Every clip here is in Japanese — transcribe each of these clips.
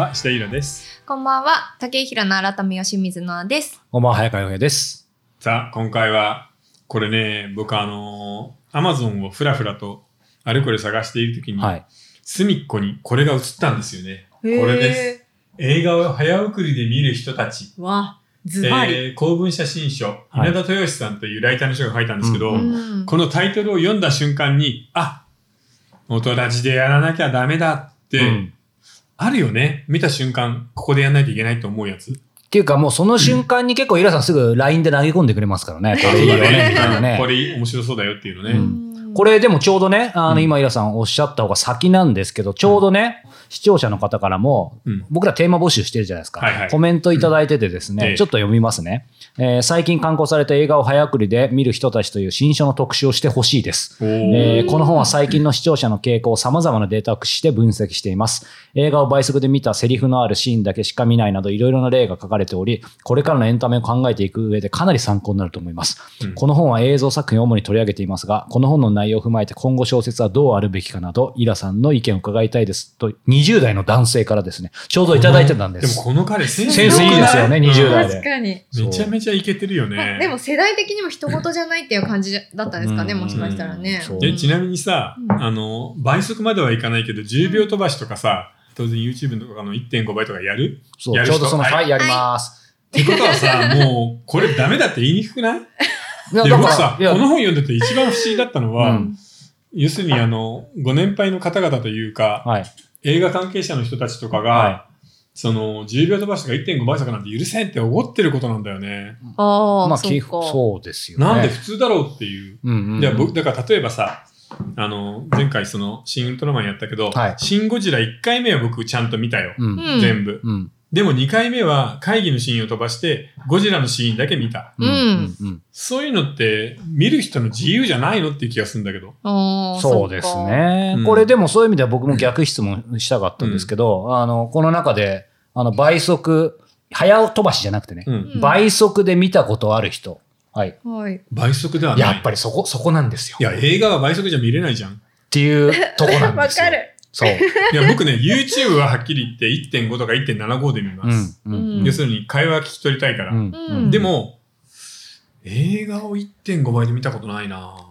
は、下井浦です。こんばんは、竹井平の改め吉水のあです。こんばんは、早川洋平です。さあ、今回は、これね、僕あのー、アマゾンをふらふらと、あれこれ探しているときに、はい。隅っこにこれが映ったんですよね。これです。映画を早送りで見る人たち。わ、ズバリ。えー公文写真書、はい稲田豊志さんというライターの人が書いたんですけど、うんこのタイトルを読んだ瞬間に、あ音ラジでやらなきゃダメだって、うんあるよね。見た瞬間、ここでやらないといけないと思うやつ。っていうかもうその瞬間に結構イラさんすぐ LINE で投げ込んでくれますからね。これいいよね、みたいなねこ。れ面白そうだよっていうのね。うんこれでもちょうどね、あのうん今イラさんおっしゃった方が先なんですけど、ちょうどね、視聴者の方からもうん、僕らテーマ募集してるじゃないですかはいはい。コメントいただいててですええね、ちょっと読みますね。えー最近刊行された映画を早送りで見る人たちという新書の特集をしてほしいです。えーこの本は最近の視聴者の傾向を様々なデータを駆使して分析しています。映画を倍速で見たセリフのあるシーンだけしか見ないなどいろいろな例が書かれており、これからのエンタメを考えていく上でかなり参考になると思います。うんこの本は映像作品を主に取り上げていますが、この本の内容を踏まえて今後小説はどうあるべきかなど、イラさんの意見を伺いたいです。と、20代の男性からですね、ちょうどいただいてたん。で。ですもこの彼センセンスいいですよねうん20代で。確かに。めちゃめちゃイケてるよね。でも世代的にも人事じゃないっていう感じだったんですかね、うん。もしかしたらね。ちなみにさ、うん。あの、倍速まではいかないけど、10秒飛ばしとかさ、当然 YouTube とかの1.5倍とかやる？そうやる人？ちょうどその、はい。はい、やります。ってことはさ、もう、これダメだって言いにくくない？で、僕さ、この本読んでて一番不思議だったのは、うん要するにあの、ご年配の方々というか、はい。映画関係者の人たちとかが、はその、10秒飛ばしとか1.5倍速なんて許せんって思ってることなんだよね。ああ、まあ、そうですよね。なんで普通だろうっていう。うんうんうんで僕だから例えばさ、あの、前回その、シン・ウルトラマンやったけど、はいシン・ゴジラ1回目は僕ちゃんと見たよ。うんうん全部。うんでも2回目は会議のシーンを飛ばして、ゴジラのシーンだけ見た。うんそういうのって、見る人の自由じゃないのっていう気がするんだけど。そうです。ねうん。これでもそういう意味では僕も逆質問したかったんですけど、あの、この中で、あの、倍速、早飛ばしじゃなくてね、倍速で見たことある人。はい。はい。倍速ではない。やっぱりそこ、そこなんですよ。いや、映画は倍速じゃ見れないじゃん。っていうとこなんわですよ。かる。そう。いや、僕ね、YouTube ははっきり言って1.5とか1.75で見ます。うん。うん要するに会話聞き取りたいから。うんうんでも、映画を1.5倍で見たことないな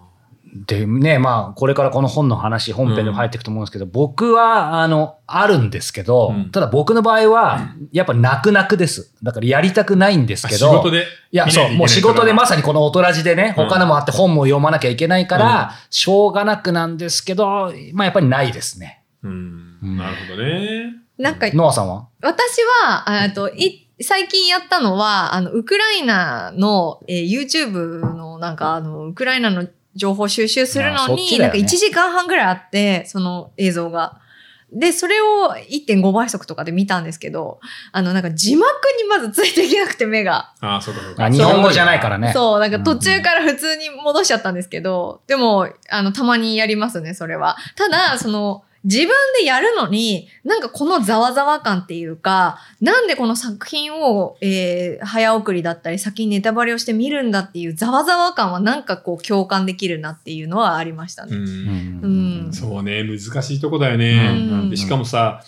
でね、まあ、これからこの本の話、本編でも入っていくと思うんですけど、僕は、あの、あるんですけど、うんただ僕の場合は、やっぱ泣く泣くです。だからやりたくないんですあけど、仕事で。いや、そう、もう仕事でまさにこの音ラジでね、うん他のもあって本も読まなきゃいけないから、しょうがなくなんですけど、まあやっぱりないですね。うんうんなるほどね。なんか、ノアさんは？私は、あえっと、い、最近やったのは、あの、ウクライナの、えー YouTube の、なんか、あの、ウクライナの情報収集するのに、ねなんか1時間半ぐらいあって、その映像が。で、それを1.5倍速とかで見たんですけど、あの、なんか字幕にまずついていけなくて目が。ああ、そうかそうか。あ日本語じゃないからね。そう、なんか途中から普通に戻しちゃったんですけど、でも、あの、たまにやりますね、それは。ただ、その、自分でやるのに、なんかこのざわざわ感っていうか、なんでこの作品を、えー早送りだったり、先にネタバレをして見るんだっていうざわざわ感はなんかこう共感できるなっていうのはありましたう。ね。うんうんそうね、難しいとこだよね。うんでしかもさ、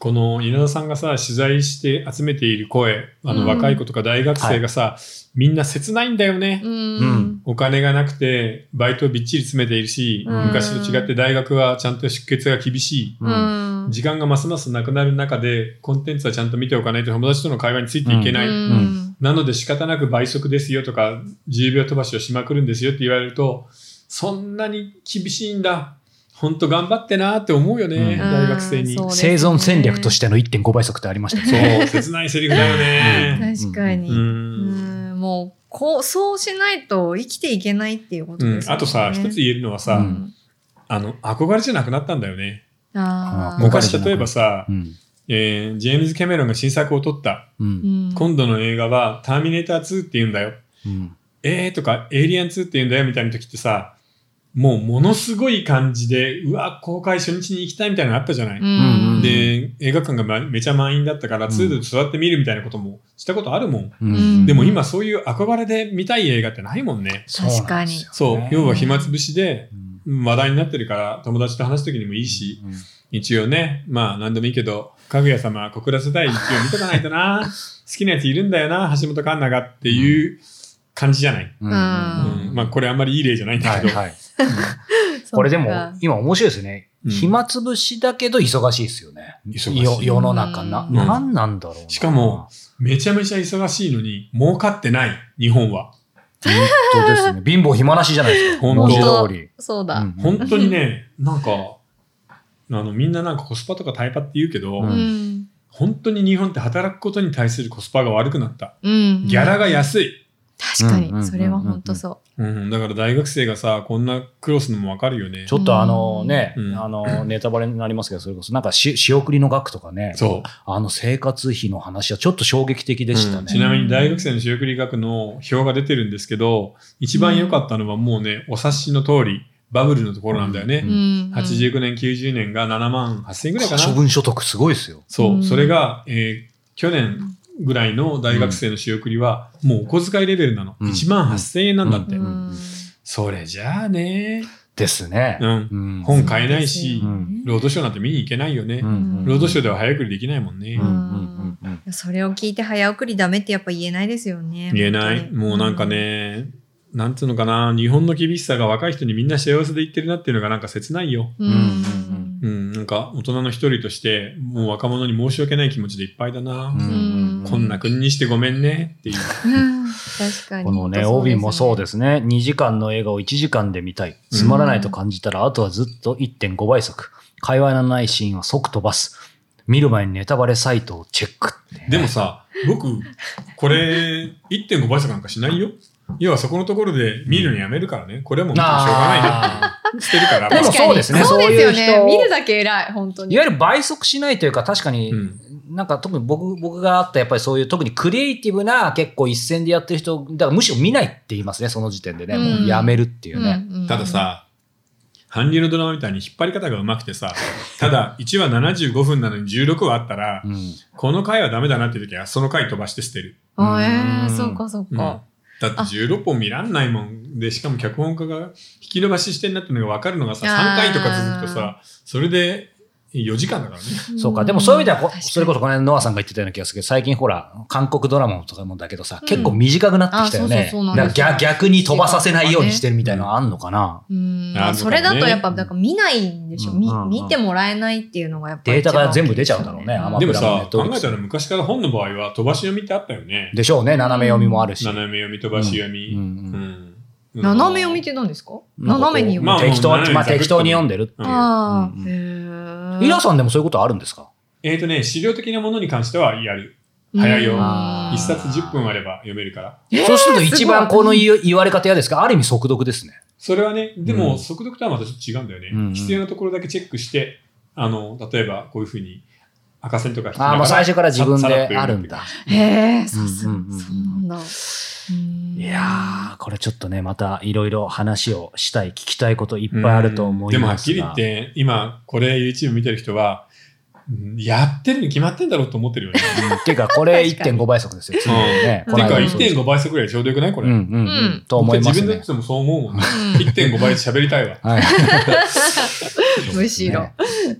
この稲田さんがさ、取材して集めている声、あのうん若い子とか大学生がさ、みんな切ないんだよね。うん。うんお金がなくて、バイトをびっちり詰めているし、うん昔と違って大学はちゃんと出血が厳しい。うん。時間がますますなくなる中で、コンテンツはちゃんと見ておかないと友達との会話についていけない。うんなので仕方なく倍速ですよとか、10秒飛ばしをしまくるんですよって言われると、そんなに厳しいんだ。本当頑張ってなって思うよね、うん大学生に。ね生存戦略としての1.5倍速ってありましたね。切ないセリフだよね。確かに。う。うんんもう、こう、そうしないと生きていけないっていうことうんですよね。あとさ、一つ言えるのはさ、うんあの、憧れじゃなくなったんだよね。昔例えばさ、うんえージェームズ・キャメロンが新作を撮った。ううんん今度の映画はターミネーター2って言うんだよ。うんえーとか、エイリアン2って言うんだよみたいな時ってさ、もうものすごい感じで、うわ、公開初日に行きたいみたいなのあったじゃない、ん。で、映画館がまめちゃ満員だったから、うん。2で座って見るみたいなこともしたことあるもん。でも今そういう憧れで見たい映画ってないもんね。確かに。そう、要は暇つぶしでうん。話題になってるから友達と話す時にもいいし、一応ね、まあ何でもいいけど、かぐや様、小倉世代一応見とかないとな。好きなやついるんだよな、橋本環奈がっていう感じじゃない。うん。うん。うん。まあ、これあんまりいい例じゃないんだけど。はいはい。これでも今面白いですね。うん暇つぶしだけど忙しいですよね。忙しいよ世の中な。うん何なんだろうな。しかも、めちゃめちゃ忙しいのに、儲かってない、日本は。本当ですね。貧乏暇なしじゃないですか。本当。そうだ。うん本当にね、なんか、あの、みんななんかコスパとかタイパって言うけど。本当に日本って働くことに対するコスパが悪くなった。うん。ギャラが安い。確かうんうんうんうんに、それは本当そうん、だから大学生がさ、こんな苦労するのもわかるよねち。ょっとあのね、うんあの、ネタバレになりますけど、それこそなんかし仕送りの額とかね、そう。あの生活費の話はちょっと衝撃的でしたね。うんちなみに大学生の仕送り額の表が出てるんですけど、一番良かったのはもうね、お察しの通り、バブルのところなんだよね。う。うん。89年、90年が7万8000円ぐらいか可処な。分所得すごいですよ。そうう。んそれが、えー去年ぐらいの大学生の仕送りは、もうお小遣いレベルなの。うん1万8000円なんだって。うんそれじゃあね、ですね。うん。うん本買えないし、うんロードショーなんて見に行けないよね。うんロードショーでは早送りできないもんね。それを聞いて早送りダメってやっぱ言えないですよね。言えない。もうなんか。ね、なんつうのかな、日本の厳しさが若い人にみんな幸せで言ってるなっていうのがなんか切ないよ。うん。うんうん、なんか大人の一人として、もう若者に申し訳ない気持ちでいっぱいだな。うんうんこんな国にしてごめんねっていう。うん確かに。このね、帯もそうですすね。2時間の映画を1時間で見たい。つまらないと感じたら、あとはずっと1.5倍速。会話のないシーンは即飛ばす。見る前にネタバレサイトをチェックってね、でもさ、僕、これ、1.5倍速なんかしないよ。要はそこのところで見るのやめるからね。これはもうしょうがないなあって。捨てるから。でも確かにそうですねそうですよね。見るだけ偉い、本当ーに。いわゆる倍速しないというか、確かに、うんなんか特に僕、僕があったやっぱりそういう特にクリエイティブな結構一線でやってる人、だからむしろ見ないって言いますね、その時点でね。もうやめるっていうね。ただ、さ、韓流のドラマみたいに引っ張り方が上手くてさ、ただ1話75分なのに16話あったら、うんこの回はダメだなっていう時はその回飛ばして捨てる。あえうんー、そうかそううんか。だって16本見らんないもん。で、しかも脚本家が引き伸ばししてんなっていうのが分かるのがさ、あー3回とか続くとさ、それで4時間だからね。そうか。でもそういう意味ではそれこそこの間ノアさんが言ってたような気がするけど、最近ほら、韓国ドラマとかもだけどさ、うん結構短くなってきたよあそうね。そうそう逆逆に飛ばさせないようにしてるみたいなのあんのかな。うんそれだとやっぱ、だから見ないんでしょ。みうんうんうん見てもらえないっていうのがやっぱりデータが全部出ちゃうんだろうね一番大きいアマプラでもさ、考えたら昔から本の場合は飛ばし読みってあったよね。でしょうね。斜め読みもあるし。斜め読み、飛ばし読み。うんうんうん斜め読みって何ですか？斜めに読む。まあ適当に、まあ適当に読んでるっていう。ああ、うんへえ。イラさんでもそういうことあるんですか？えっ、とね、資料的なものに関してはやる。早いよ一冊10分あれば読めるから。そうすると一番この言い言われ方嫌ですか？ある意味速読ですね。それはね、でうんも速読とはまたちょっと違うんだよね。うんうん必要なところだけチェックして、あの、例えばこういうふうに赤線とか引きながああ、もう最初から自分であるんだ。へえ、さすが。うんうんうんうんそうなんだ。うんいやー、これちょっとね、またいろいろ話をしたい、聞きたいこといっぱいあると思いでもは。っきり言って、今、これ YouTube 見てる人は、うんやってるに決まってんだろうと思ってるよね。うんっていうか、これ確かに1.5倍速ですよ。常にね。うんてか、この間もそうです1.5倍速ぐらいちょうどよくないこれ？うんうんううんん。と思いますね自分で言っ。てもそう思うもんね。うん1.5倍で喋りたいわ。はい。むしろね。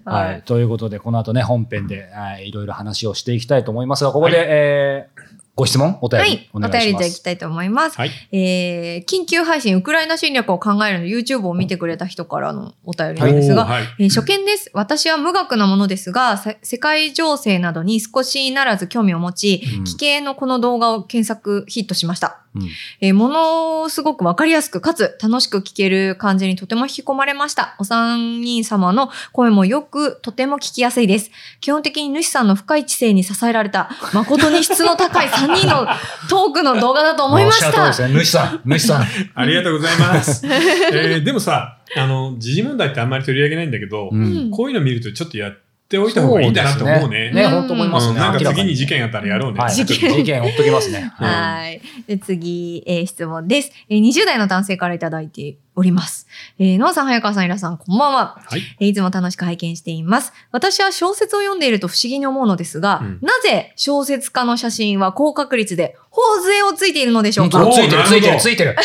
はい。。ということで、この後ね、本編で、はい、いろいろ話をしていきたいと思いますが、ここで、はいえーご質問お便りはい。おお願いし便ります。でいきたいと思います。はい。えー、緊急配信、ウクライナ侵略を考えるの YouTube を見てくれた人からのお便りなんですが、はい。えー初見です。私は無学なものですが、せ世界情勢などに少しならず興味を持ち、うん奇形のこの動画を検索ヒットしました。うんえーものすごくわかりやすく、かつ楽しく聞ける感じにとても引き込まれました。お三人様の声もよく、とても聞きやすいです。基本的に主さんの深い知性に支えられた、誠に質の高い三人のトークの動画だと思いましおっしゃる通りですた。ね。主さん、主さん。ありがとうございます。えーでもさ、あの、時事問題ってあんまり取り上げないんだけど、うんこういうの見るとちょっとやっておいた方がいいんだなと思うね。ね、うん本当思いますね。うんなんか次に事件あったらやろうね。はい、事件事件追っときますね。うんはい。で、次、えー質問です。えー20代の男性からいただいております。えー、ノアさん、早川さん、イラさん、こんばんは。はい。えーいつも楽しく拝見しています。私は小説を読んでいると不思議に思うのですが、うんなぜ小説家の写真は高確率で頬杖をついているのでしょうか？ついてる、ついてる、ついてる。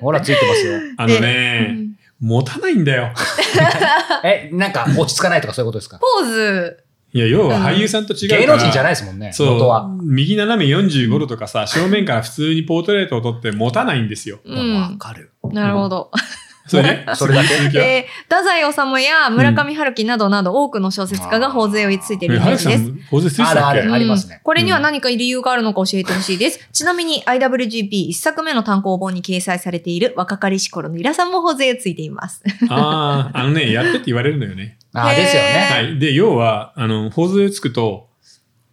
ほら、ついてますよ。あのうね、ん持たないんだよ。え、なんか落ち着かないとかそういうことですか？ポーズいや、要は俳優さんと違うから。芸能人じゃないですもんね、そう元は。。右斜め45度とかさ、正面から普通にポートレートを撮って持たないんですよ。うん。かる。なるほど。それね。それだけ？続きはえー、太宰治や村上春樹などなど多くの小説家が頬杖をついているイメージです。法税ついてるあるありますねうんこれには何か理由があるのか教えてほしいです。ちなみに IWGP 一作目の単行本に掲載されている若かりし頃のイラさんも頬杖ついています。ああ、あのね、やってって言われるのよね。あーですよへね。はい。で、要は、あの、法税つくと、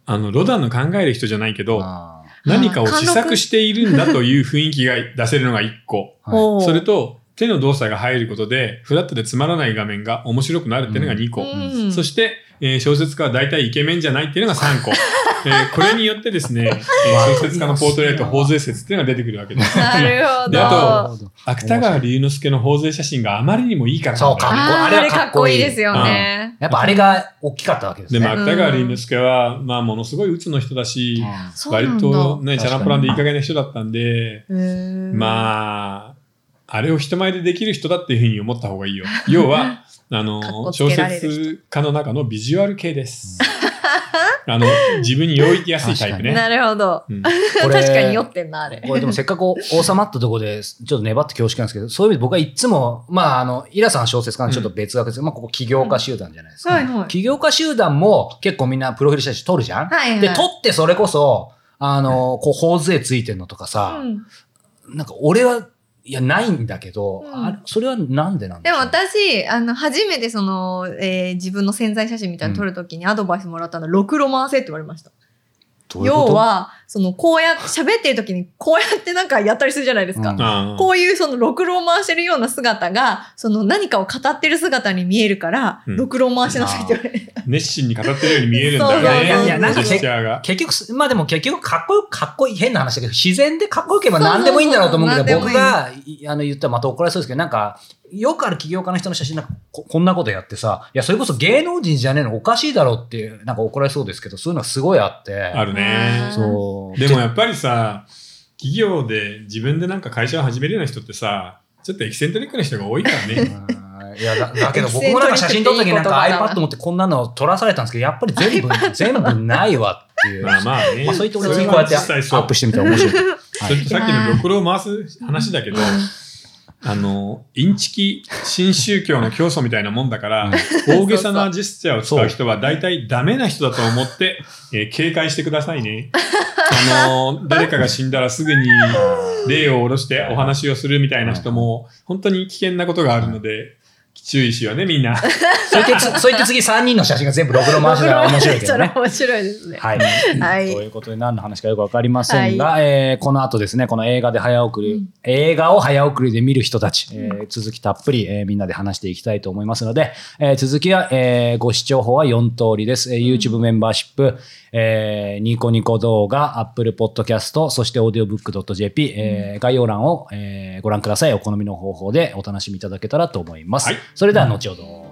あの、ロダンの考える人じゃないけど、あ何かを試作しているんだという雰囲気が出せるのが一個。ーはいそれと、手の動作が入ることで、フラットでつまらない画面が面白くなるっていうのが2個。うんそして、えー小説家は大体イケメンじゃないっていうのが3個。えーこれによってですね、えー小説家のポートレート、頬杖説っていうのが出てくるわけです。なるほであど。と芥川龍之介の頬杖写真があまりにもいいからねそうかあれかっこいいですようんね。やっぱあれが大きかったわけですね。でも芥川龍之介は、まあ、ものすごい鬱の人だし、うなんだとね、チャランポランでいい加減な人だったんで、まあ、あれを人前でできる人だっていうふうに思った方がいいよ。要は、あの、つ小説家の中のビジュアル系です。あの、自分に用意きやすいタイプね。なるほど。確かに酔ってんな、あれ。これでもせっかく収まったところで、ちょっと粘って恐縮なんですけど、そういう意味で僕はいつも、まあ、あの、イラさん小説家のちょっと別枠ですけど、まあ、ここ起業家集団じゃないですか。はいはい。起業家集団も結構みんなプロフィール写真撮るじゃん、はいはい。で、撮ってそれこそ、あの、こう、頬杖ついてんのとかさ、うんなんか俺は、いや、ないんだけど、うんあれそれはなんでなんでもすか私、あの、初めてその、えー自分の潜在写真みたいなの撮るときにアドバイスもらったの、ろくろ回せって言われました。どう要は、その、こうやって、喋ってるときに、こうやってなんかやったりするじゃないですか。うんこういうその、ろくろを回してるような姿が、その、何かを語ってる姿に見えるから、うんろくろを回しなさいって言われて。熱心に語ってるように見えるんだよそうそうそうね。いやいやなんか。結局す、まあでも結局かっこよく、かっこいい、変な話だけど、自然でかっこよければ何でもいいんだろうと思うけど、僕が、いあの、言ったらまた怒られそうですけど、なんか、よくある起業家の人の写真なんかこ、こんなことやってさ、いや、それこそ芸能人じゃねえのおかしいだろうっていう、なんか怒られそうですけど、そういうのがすごいあって。あるね。そう。でもやっぱりさ、企業で自分でなんか会社を始めるような人ってさ、ちょっとエキセントリックな人が多いからね。うんいやだだけど僕もなんか写真撮った時なんか iPad 持ってこんなの撮らされたんですけど、やっぱり全部、全部ないわっていう。まあまあね。まあそういった俺それ次こうやってアップしてみたら面白い。それとさっきのろくろを回す話だけど、あの、インチキ新宗教の教祖みたいなもんだから、大げさなジェスチャーを使う人は大体ダメな人だと思って、えー警戒してくださいね。あの、誰かが死んだらすぐに霊を下ろしてお話をするみたいな人も、本当に危険なことがあるので、注意しようね、みんな。そう言ってつ、そう言って次3人の写真が全部ろくろ回しながら面白いけどね。面白いですね。はい。はいということで何の話かよくわかりませんが、えーこの後ですね、この映画で早送り、映画を早送りで見る人たち、えー続きたっぷり、えーみんなで話していきたいと思いますので、えー続きは、えーご視聴法は4通りです。えー YouTube メンバーシップ、えーニコニコ動画、Apple Podcast、そして audiobook.jp、えー概要欄を、えーご覧ください。お好みの方法でお楽しみいただけたらと思います。はいそれでは後ほど。